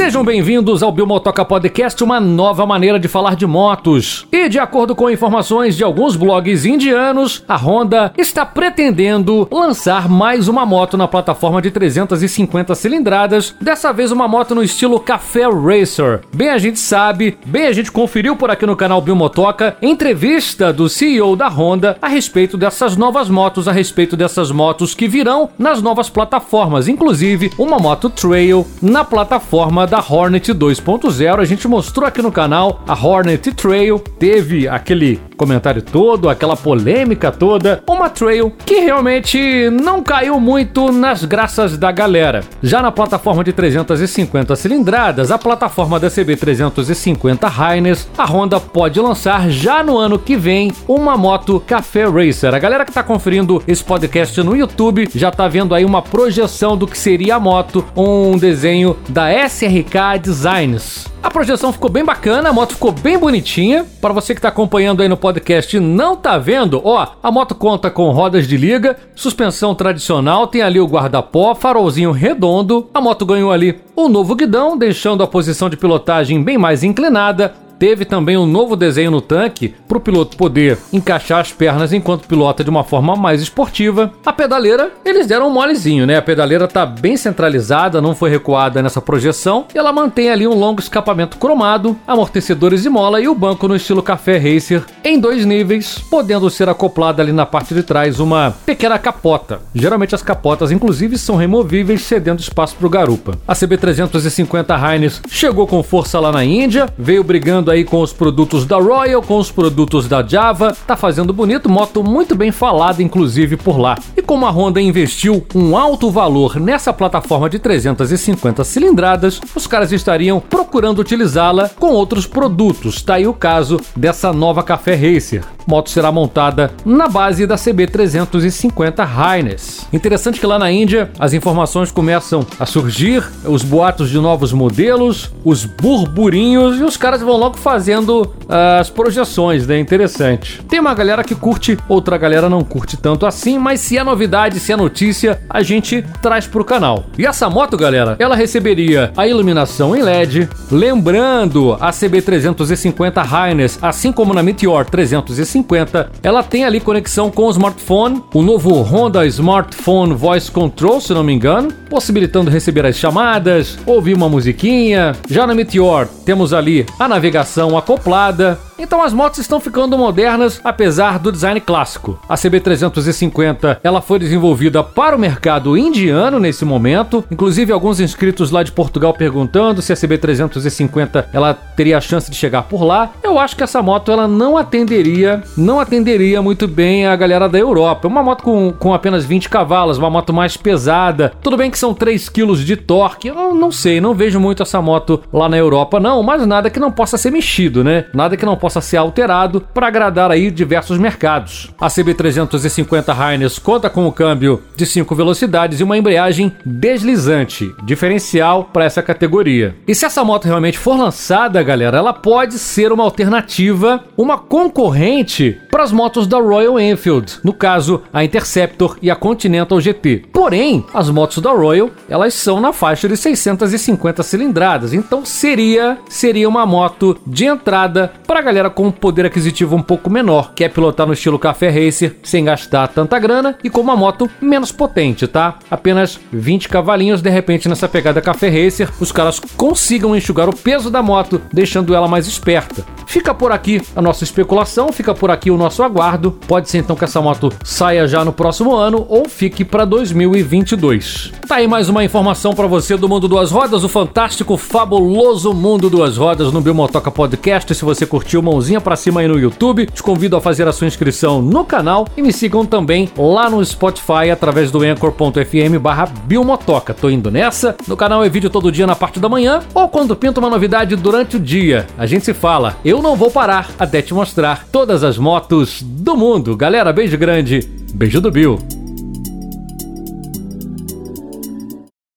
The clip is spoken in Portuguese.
Sejam bem-vindos ao Biomotoca Podcast, uma nova maneira de falar de motos. E de acordo com informações de alguns blogs indianos, a Honda está pretendendo lançar mais uma moto na plataforma de 350 cilindradas, dessa vez uma moto no estilo Café Racer. Bem a gente sabe, bem a gente conferiu por aqui no canal Biomotoca, entrevista do CEO da Honda a respeito dessas novas motos, a respeito dessas motos que virão nas novas plataformas, inclusive uma moto trail na plataforma da Hornet 2.0. A gente mostrou aqui no canal a Hornet Trail, teve aquele comentário todo, aquela polêmica toda, uma trail que realmente não caiu muito nas graças da galera. Já na plataforma de 350 cilindradas, a plataforma da CB350 Highness, a Honda pode lançar já no ano que vem uma moto Café Racer. A galera que está conferindo esse podcast no YouTube já está vendo aí uma projeção do que seria a moto, um desenho da SRK Designs. A projeção ficou bem bacana, a moto ficou bem bonitinha. Para você que está acompanhando aí no podcast e não tá vendo, ó, a moto conta com rodas de liga, suspensão tradicional, tem ali o guarda-pó, farolzinho redondo. A moto ganhou ali o novo guidão, deixando a posição de pilotagem bem mais inclinada. Teve também um novo desenho no tanque para o piloto poder encaixar as pernas enquanto pilota de uma forma mais esportiva. A pedaleira, eles deram um molezinho, né? A pedaleira tá bem centralizada, não foi recuada nessa projeção. E ela mantém ali um longo escapamento cromado, amortecedores de mola e o banco no estilo café racer em dois níveis, podendo ser acoplada ali na parte de trás uma pequena capota. Geralmente as capotas, inclusive, são removíveis, cedendo espaço para o garupa. A CB350 Heinz chegou com força lá na Índia, veio brigando aí com os produtos da Royal, com os produtos da Java, tá fazendo bonito, moto muito bem falada inclusive por lá. E como a Honda investiu um alto valor nessa plataforma de 350 cilindradas, os caras estariam procurando utilizá-la com outros produtos. Tá aí o caso dessa nova Café Racer. Moto será montada na base da CB350 Highness. Interessante que lá na Índia as informações começam a surgir, os boatos de novos modelos, os burburinhos e os caras vão logo fazendo as projeções, né? Interessante. Tem uma galera que curte, outra galera não curte tanto assim, mas se é novidade, se é notícia, a gente traz pro canal. E essa moto, galera, ela receberia a iluminação em LED, lembrando a CB350 Highness, assim como na Meteor 350, ela tem ali conexão com o smartphone, o novo Honda Smartphone Voice Control, se não me engano, possibilitando receber as chamadas, ouvir uma musiquinha. Já na Meteor temos ali a navegação acoplada, então as motos estão ficando modernas apesar do design clássico. A CB350 ela foi desenvolvida para o mercado indiano nesse momento, inclusive alguns inscritos lá de Portugal perguntando se a CB350 ela teria a chance de chegar por lá. Eu acho que essa moto ela não atenderia, não atenderia muito bem a galera da Europa. Uma moto com, com apenas 20 cavalos, uma moto mais pesada. Tudo bem que são 3 kg de torque. Eu não sei, não vejo muito essa moto lá na Europa não, mas nada que não possa ser mexido, né? Nada que não possa possa ser alterado para agradar aí diversos mercados. A CB350 Highness conta com um câmbio de 5 velocidades e uma embreagem deslizante, diferencial para essa categoria. E se essa moto realmente for lançada, galera, ela pode ser uma alternativa, uma concorrente para as motos da Royal Enfield, no caso a Interceptor e a Continental GT. Porém, as motos da Royal, elas são na faixa de 650 cilindradas, então seria seria uma moto de entrada para a galera com um poder aquisitivo um pouco menor, quer pilotar no estilo Café Racer sem gastar tanta grana e com uma moto menos potente, tá? Apenas 20 cavalinhos, de repente nessa pegada Café Racer, os caras consigam enxugar o peso da moto, deixando ela mais esperta. Fica por aqui a nossa especulação, fica por aqui o nosso aguardo. Pode ser então que essa moto saia já no próximo ano ou fique para 2022. Tá aí mais uma informação para você do Mundo Duas Rodas, o fantástico, fabuloso Mundo Duas Rodas no Biomotoca Podcast. Se você curtiu, mãozinha para cima aí no YouTube. Te convido a fazer a sua inscrição no canal e me sigam também lá no Spotify através do anchor.fm barra Biomotoca. Tô indo nessa. No canal é vídeo todo dia na parte da manhã ou quando pinta uma novidade durante o dia. A gente se fala. Eu não vou parar até te mostrar todas as motos do mundo. Galera, beijo grande. Beijo do Bill.